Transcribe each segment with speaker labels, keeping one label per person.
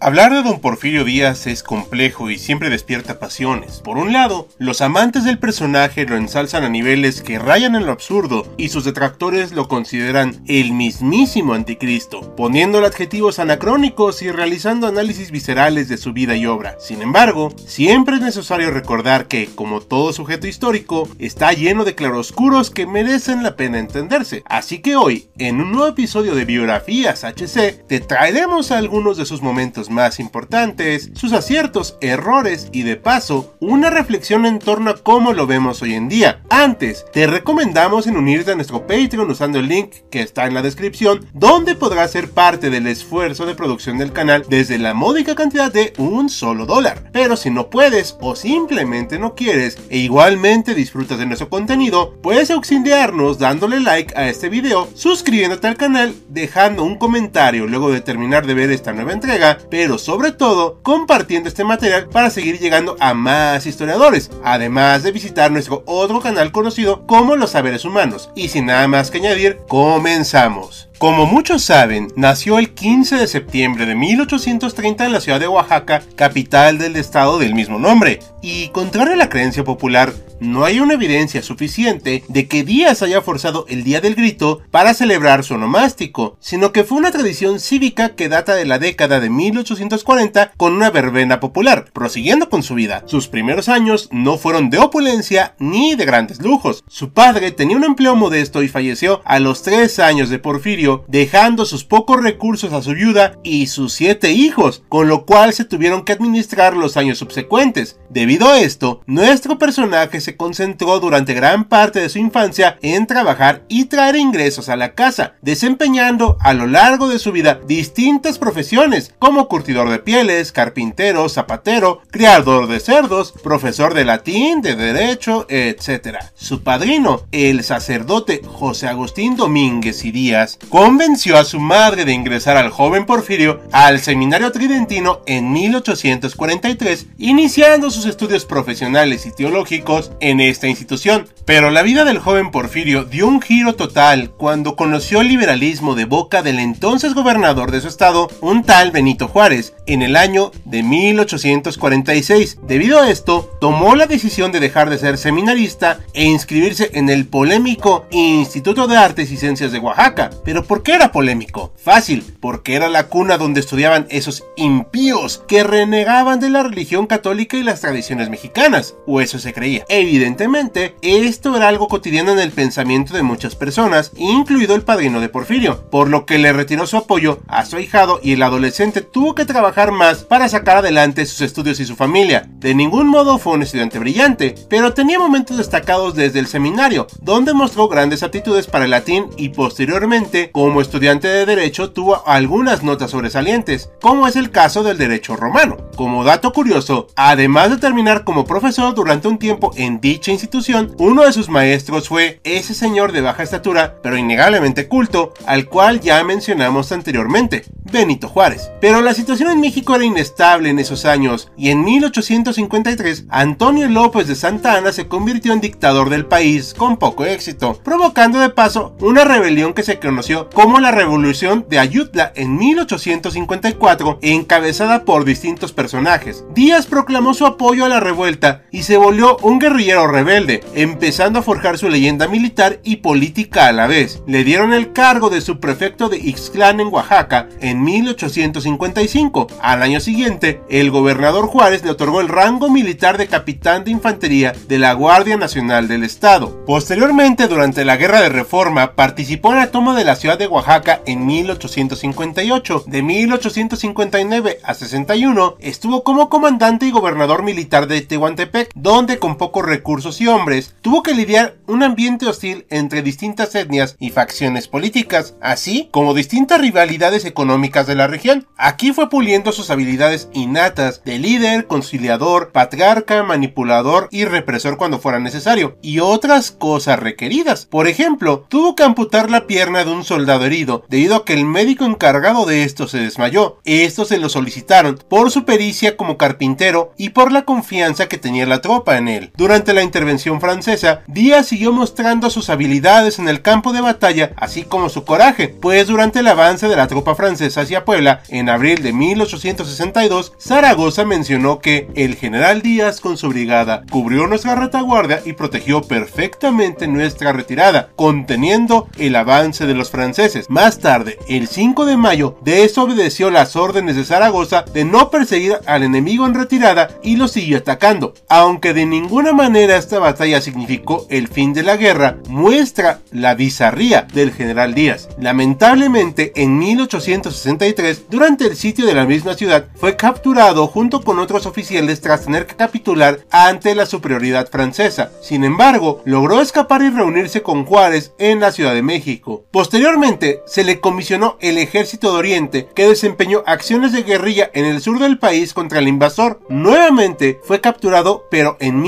Speaker 1: Hablar de don Porfirio Díaz es complejo y siempre despierta pasiones. Por un lado, los amantes del personaje lo ensalzan a niveles que rayan en lo absurdo y sus detractores lo consideran el mismísimo anticristo, poniéndole adjetivos anacrónicos y realizando análisis viscerales de su vida y obra. Sin embargo, siempre es necesario recordar que, como todo sujeto histórico, está lleno de claroscuros que merecen la pena entenderse. Así que hoy, en un nuevo episodio de Biografías HC, te traeremos algunos de sus momentos más importantes, sus aciertos, errores y de paso, una reflexión en torno a cómo lo vemos hoy en día. Antes, te recomendamos en unirte a nuestro Patreon usando el link que está en la descripción, donde podrás ser parte del esfuerzo de producción del canal desde la módica cantidad de un solo dólar. Pero si no puedes o simplemente no quieres e igualmente disfrutas de nuestro contenido, puedes auxiliarnos dándole like a este video, suscribiéndote al canal, dejando un comentario luego de terminar de ver esta nueva entrega, pero sobre todo compartiendo este material para seguir llegando a más historiadores, además de visitar nuestro otro canal conocido como Los Saberes Humanos. Y sin nada más que añadir, comenzamos. Como muchos saben, nació el 15 de septiembre de 1830 en la ciudad de Oaxaca, capital del estado del mismo nombre, y contrario a la creencia popular, no hay una evidencia suficiente de que Díaz haya forzado el Día del Grito para celebrar su onomástico, sino que fue una tradición cívica que data de la década de 1840 con una verbena popular, prosiguiendo con su vida. Sus primeros años no fueron de opulencia ni de grandes lujos. Su padre tenía un empleo modesto y falleció a los tres años de Porfirio dejando sus pocos recursos a su viuda y sus siete hijos, con lo cual se tuvieron que administrar los años subsecuentes. Debido a esto, nuestro personaje se concentró durante gran parte de su infancia en trabajar y traer ingresos a la casa, desempeñando a lo largo de su vida distintas profesiones como curtidor de pieles, carpintero, zapatero, criador de cerdos, profesor de latín, de derecho, etc. Su padrino, el sacerdote José Agustín Domínguez y Díaz, convenció a su madre de ingresar al joven Porfirio al seminario tridentino en 1843, iniciando sus estudios profesionales y teológicos en esta institución. Pero la vida del joven Porfirio dio un giro total cuando conoció el liberalismo de boca del entonces gobernador de su estado, un tal Benito Juárez, en el año de 1846. Debido a esto, tomó la decisión de dejar de ser seminarista e inscribirse en el polémico Instituto de Artes y Ciencias de Oaxaca. Pero ¿por qué era polémico? Fácil, porque era la cuna donde estudiaban esos impíos que renegaban de la religión católica y las tradiciones mexicanas, o eso se creía. Evidentemente, esto era algo cotidiano en el pensamiento de muchas personas, incluido el padrino de Porfirio, por lo que le retiró su apoyo a su ahijado y el adolescente tuvo que trabajar más para sacar adelante sus estudios y su familia. De ningún modo fue un estudiante brillante, pero tenía momentos destacados desde el seminario, donde mostró grandes aptitudes para el latín y posteriormente como estudiante de derecho tuvo algunas notas sobresalientes, como es el caso del derecho romano. Como dato curioso, además de terminar como profesor durante un tiempo en dicha institución, uno de sus maestros fue ese señor de baja estatura, pero innegablemente culto, al cual ya mencionamos anteriormente, Benito Juárez. Pero la situación en México era inestable en esos años, y en 1853 Antonio López de Santa Ana se convirtió en dictador del país con poco éxito, provocando de paso una rebelión que se conoció como la Revolución de Ayutla en 1854, encabezada por distintos personajes. Díaz proclamó su apoyo a la revuelta y se volvió un guerrillero rebelde, empezando a forjar su leyenda militar y política a la vez. Le dieron el cargo de subprefecto de Ixtlán en Oaxaca en 1855. Al año siguiente, el gobernador Juárez le otorgó el rango militar de capitán de infantería de la Guardia Nacional del Estado. Posteriormente, durante la Guerra de Reforma, participó en la toma de la ciudad de Oaxaca en 1858. De 1859 a 61 estuvo como comandante y gobernador militar de Tehuantepec, donde con pocos recursos y hombres tuvo que lidiar un ambiente hostil entre distintas etnias y facciones políticas, así como distintas rivalidades económicas de la región. Aquí fue puliendo sus habilidades innatas de líder, conciliador, patriarca, manipulador y represor cuando fuera necesario, y otras cosas requeridas. Por ejemplo, tuvo que amputar la pierna de un soldado herido debido a que el médico encargado de esto se desmayó. Esto se lo solicitaron por su pericia como carpintero y por la confianza que tenía la tropa en él. Durante la intervención francesa, Díaz siguió mostrando sus habilidades en el campo de batalla, así como su coraje, pues durante el avance de la tropa francesa hacia Puebla, en abril de 1862, Zaragoza mencionó que el general Díaz con su brigada cubrió nuestra retaguardia y protegió perfectamente nuestra retirada, conteniendo el avance de los franceses. Más tarde, el 5 de mayo, desobedeció las órdenes de Zaragoza de no perseguir al enemigo en retirada y lo siguió atacando. Aunque de ninguna manera esta batalla significó el fin de la guerra, muestra la bizarría del general Díaz. Lamentablemente, en 1863, durante el sitio de la misma ciudad, fue capturado junto con otros oficiales tras tener que capitular ante la superioridad francesa. Sin embargo, logró escapar y reunirse con Juárez en la Ciudad de México. Posteriormente, se le comisionó el ejército de Oriente que desempeñó acciones de guerrilla en el sur del país contra el invasor. Nuevamente fue capturado, pero en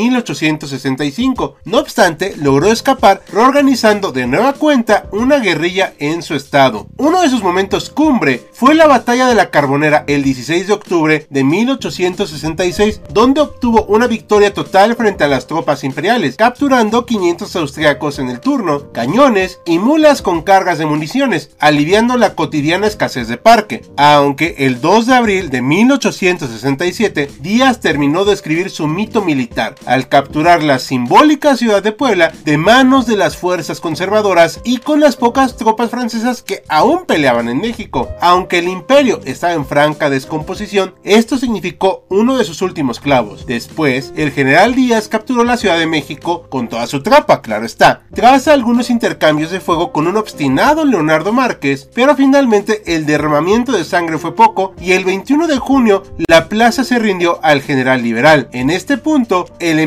Speaker 1: 1865. No obstante, logró escapar reorganizando de nueva cuenta una guerrilla en su estado. Uno de sus momentos cumbre fue la batalla de la Carbonera el 16 de octubre de 1866, donde obtuvo una victoria total frente a las tropas imperiales, capturando 500 austriacos en el turno, cañones y mulas con cargas de municiones, aliviando la cotidiana escasez de parque. Aunque el 2 de abril de 1867, Díaz terminó de escribir su mito militar, al capturar la simbólica ciudad de Puebla de manos de las fuerzas conservadoras y con las pocas tropas francesas que aún peleaban en México. Aunque el imperio estaba en franca descomposición, esto significó uno de sus últimos clavos. Después, el general Díaz capturó la Ciudad de México con toda su tropa, claro está, tras algunos intercambios de fuego con un obstinado Leonardo Márquez, pero finalmente el derramamiento de sangre fue poco y el 21 de junio la plaza se rindió al general liberal. En este punto, el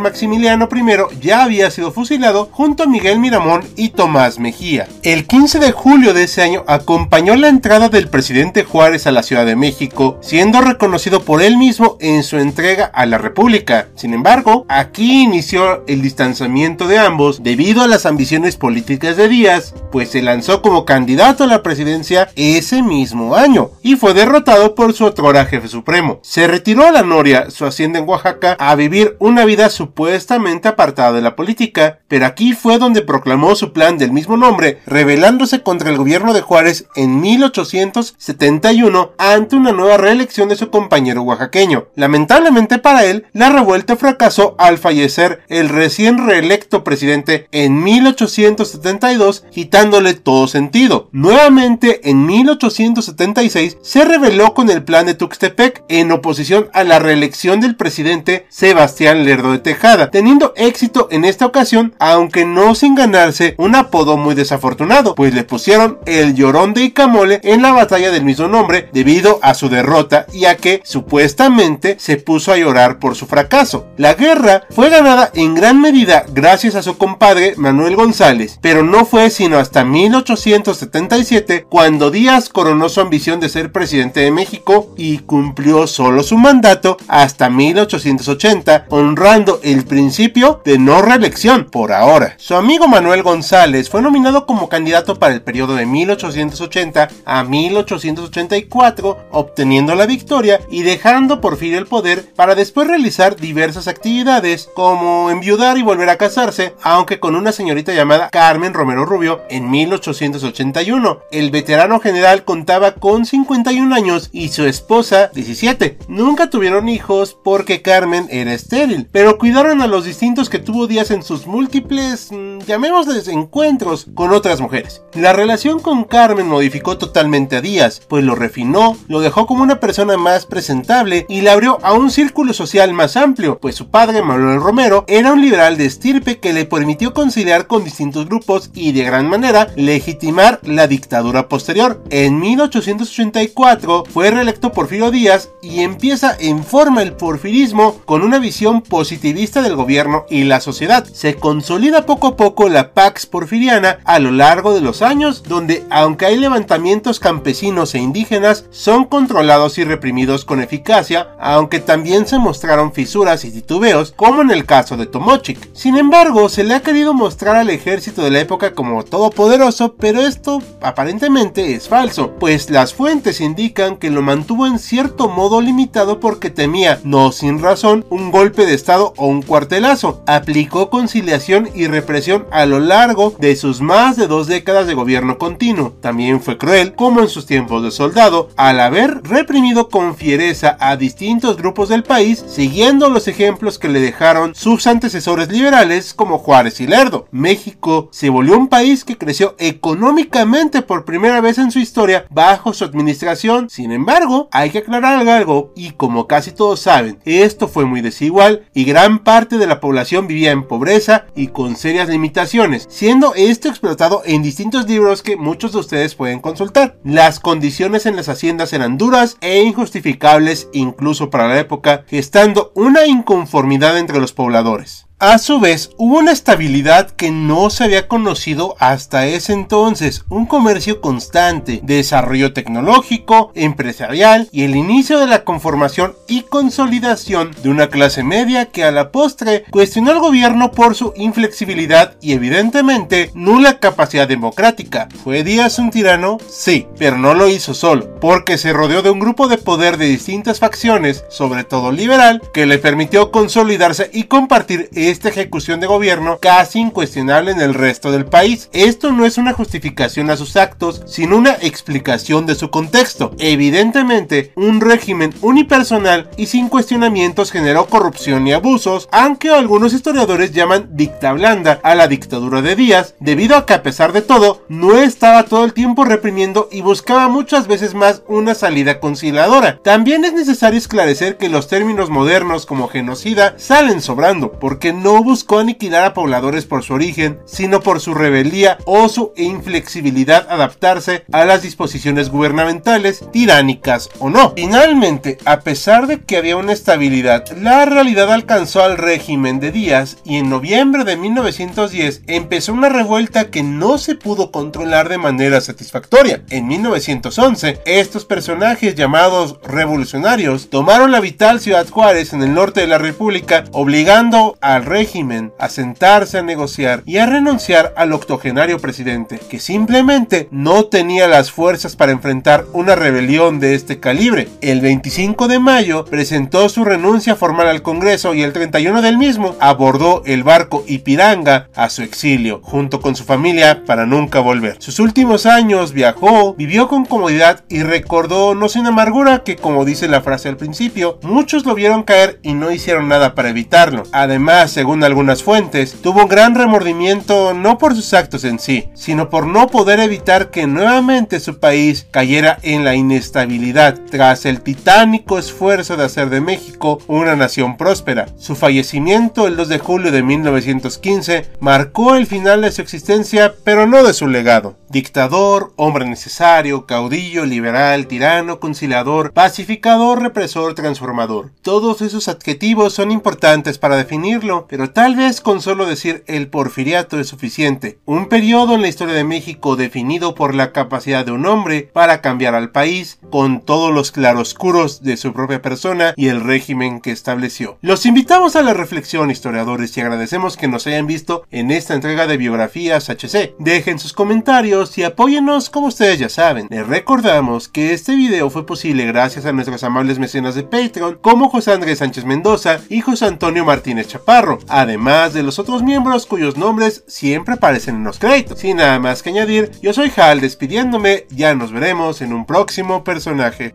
Speaker 1: Maximiliano I ya había sido fusilado junto a Miguel Miramón y Tomás Mejía. El 15 de julio de ese año acompañó la entrada del presidente Juárez a la Ciudad de México, siendo reconocido por él mismo en su entrega a la República. Sin embargo, aquí inició el distanciamiento de ambos debido a las ambiciones políticas de Díaz, pues se lanzó como candidato a la presidencia ese mismo año y fue derrotado por su otrora jefe supremo. Se retiró a la Noria, su hacienda en Oaxaca, a vivir una vida supuestamente apartada de la política, pero aquí fue donde proclamó su plan del mismo nombre, rebelándose contra el gobierno de Juárez en 1871 ante una nueva reelección de su compañero oaxaqueño. Lamentablemente para él, la revuelta fracasó al fallecer el recién reelecto presidente en 1872, quitándole todo sentido. Nuevamente en 1876 se rebeló con el plan de Tuxtepec en oposición a la reelección del presidente Sebastián Lerdo de Tejada, teniendo éxito en esta ocasión, aunque no sin ganarse un apodo muy desafortunado, pues le pusieron el llorón de Icamole en la batalla del mismo nombre debido a su derrota y a que supuestamente se puso a llorar por su fracaso. La guerra fue ganada en gran medida gracias a su compadre Manuel González, pero no fue sino hasta 1877 cuando Díaz coronó su ambición de ser presidente de México y cumplió solo su mandato hasta 1880, honrando el principio de no reelección por ahora. Su amigo Manuel González fue nominado como candidato para el periodo de 1880 a 1884, obteniendo la victoria y dejando por fin el poder para después realizar diversas actividades como enviudar y volver a casarse, aunque con una señorita llamada Carmen Romero Rubio en 1881. El veterano general contaba con 51 años y su esposa 17. Nunca tuvieron hijos porque Carmen era estéril, pero cuidaron a los distintos que tuvo días en sus múltiples, mm, llamémosles encuentros con otras mujeres. La relación con Carmen modificó totalmente a Díaz, pues lo refinó, lo dejó como una persona más presentable y le abrió a un círculo social más amplio, pues su padre Manuel Romero era un liberal de estirpe que le permitió conciliar con distintos grupos y de gran manera legitimar la dictadura posterior. En 1884 fue reelecto Porfirio Díaz y empieza en forma el porfirismo con una visión positivista del gobierno y la sociedad. Se consolida poco a poco la Pax Porfiriana a lo largo de los años, donde aunque hay levantamientos campesinos e indígenas son controlados y reprimidos con eficacia, aunque también se mostraron fisuras y titubeos, como en el caso de Tomochic. Sin embargo, se le ha querido mostrar al ejército de la época como todopoderoso, pero esto aparentemente es falso, pues las fuentes indican que lo mantuvo en cierto modo limitado porque temía, no sin razón, un golpe de estado o un cuartelazo. Aplicó conciliación y represión a lo largo de sus más de dos décadas de gobierno continuo. También fue cruel, como en sus tiempos de soldado, al haber reprimido con fiereza a distintos grupos del país, siguiendo los ejemplos que le dejaron sus antecesores liberales como Juárez y Lerdo. México se volvió un país que creció económicamente por primera vez en su historia bajo su administración. Sin embargo, hay que aclarar algo y como casi todos saben, esto fue muy desigual y gran parte de la población vivía en pobreza y con serias limitaciones, siendo esto explotado en distintos libros que muchos de ustedes pueden consultar. Las condiciones en las haciendas eran duras e injustificables incluso para la época, gestando una inconformidad entre los pobladores. A su vez, hubo una estabilidad que no se había conocido hasta ese entonces, un comercio constante, desarrollo tecnológico, empresarial y el inicio de la conformación y consolidación de una clase media que a la postre cuestionó al gobierno por su inflexibilidad y evidentemente nula capacidad democrática. ¿Fue Díaz un tirano? Sí, pero no lo hizo solo, porque se rodeó de un grupo de poder de distintas facciones, sobre todo liberal, que le permitió consolidarse y compartir esta ejecución de gobierno casi incuestionable en el resto del país. Esto no es una justificación a sus actos, sino una explicación de su contexto. Evidentemente, un régimen unipersonal y sin cuestionamientos generó corrupción y abusos, aunque algunos historiadores llaman dicta blanda a la dictadura de Díaz, debido a que a pesar de todo, no estaba todo el tiempo reprimiendo y buscaba muchas veces más una salida conciliadora. También es necesario esclarecer que los términos modernos como genocida salen sobrando, porque no buscó aniquilar a pobladores por su origen, sino por su rebeldía o su inflexibilidad adaptarse a las disposiciones gubernamentales, tiránicas o no. Finalmente, a pesar de que había una estabilidad, la realidad alcanzó al régimen de Díaz y en noviembre de 1910 empezó una revuelta que no se pudo controlar de manera satisfactoria. En 1911, estos personajes llamados revolucionarios tomaron la vital ciudad Juárez en el norte de la República, obligando al régimen a sentarse a negociar y a renunciar al octogenario presidente, que simplemente no tenía las fuerzas para enfrentar una rebelión de este calibre. El 25 de mayo presentó su renuncia formal al Congreso y el 31 del mismo abordó el barco Ipiranga a su exilio, junto con su familia para nunca volver. Sus últimos años viajó, vivió con comodidad y recordó no sin amargura que, como dice la frase al principio, muchos lo vieron caer y no hicieron nada para evitarlo. Además, según algunas fuentes, tuvo un gran remordimiento no por sus actos en sí, sino por no poder evitar que nuevamente su país cayera en la inestabilidad tras el titánico esfuerzo de hacer de México una nación próspera. Su fallecimiento el 2 de julio de 1915 marcó el final de su existencia, pero no de su legado. Dictador, hombre necesario, caudillo, liberal, tirano, conciliador, pacificador, represor, transformador. Todos esos adjetivos son importantes para definirlo, pero tal vez con solo decir el porfiriato es suficiente. Un periodo en la historia de México definido por la capacidad de un hombre para cambiar al país, con todos los claroscuros de su propia persona y el régimen que estableció. Los invitamos a la reflexión, historiadores, y agradecemos que nos hayan visto en esta entrega de biografías HC. Dejen sus comentarios y apóyennos como ustedes ya saben. Les recordamos que este video fue posible gracias a nuestros amables mecenas de Patreon como José Andrés Sánchez Mendoza y José Antonio Martínez Chaparro, además de los otros miembros cuyos nombres siempre aparecen en los créditos. Sin nada más que añadir, yo soy Hal despidiéndome, ya nos veremos en un próximo personaje.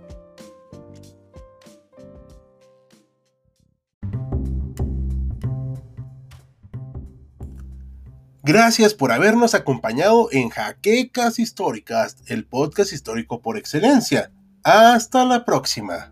Speaker 1: Gracias por habernos acompañado en Jaquecas Históricas, el podcast histórico por excelencia. Hasta la próxima.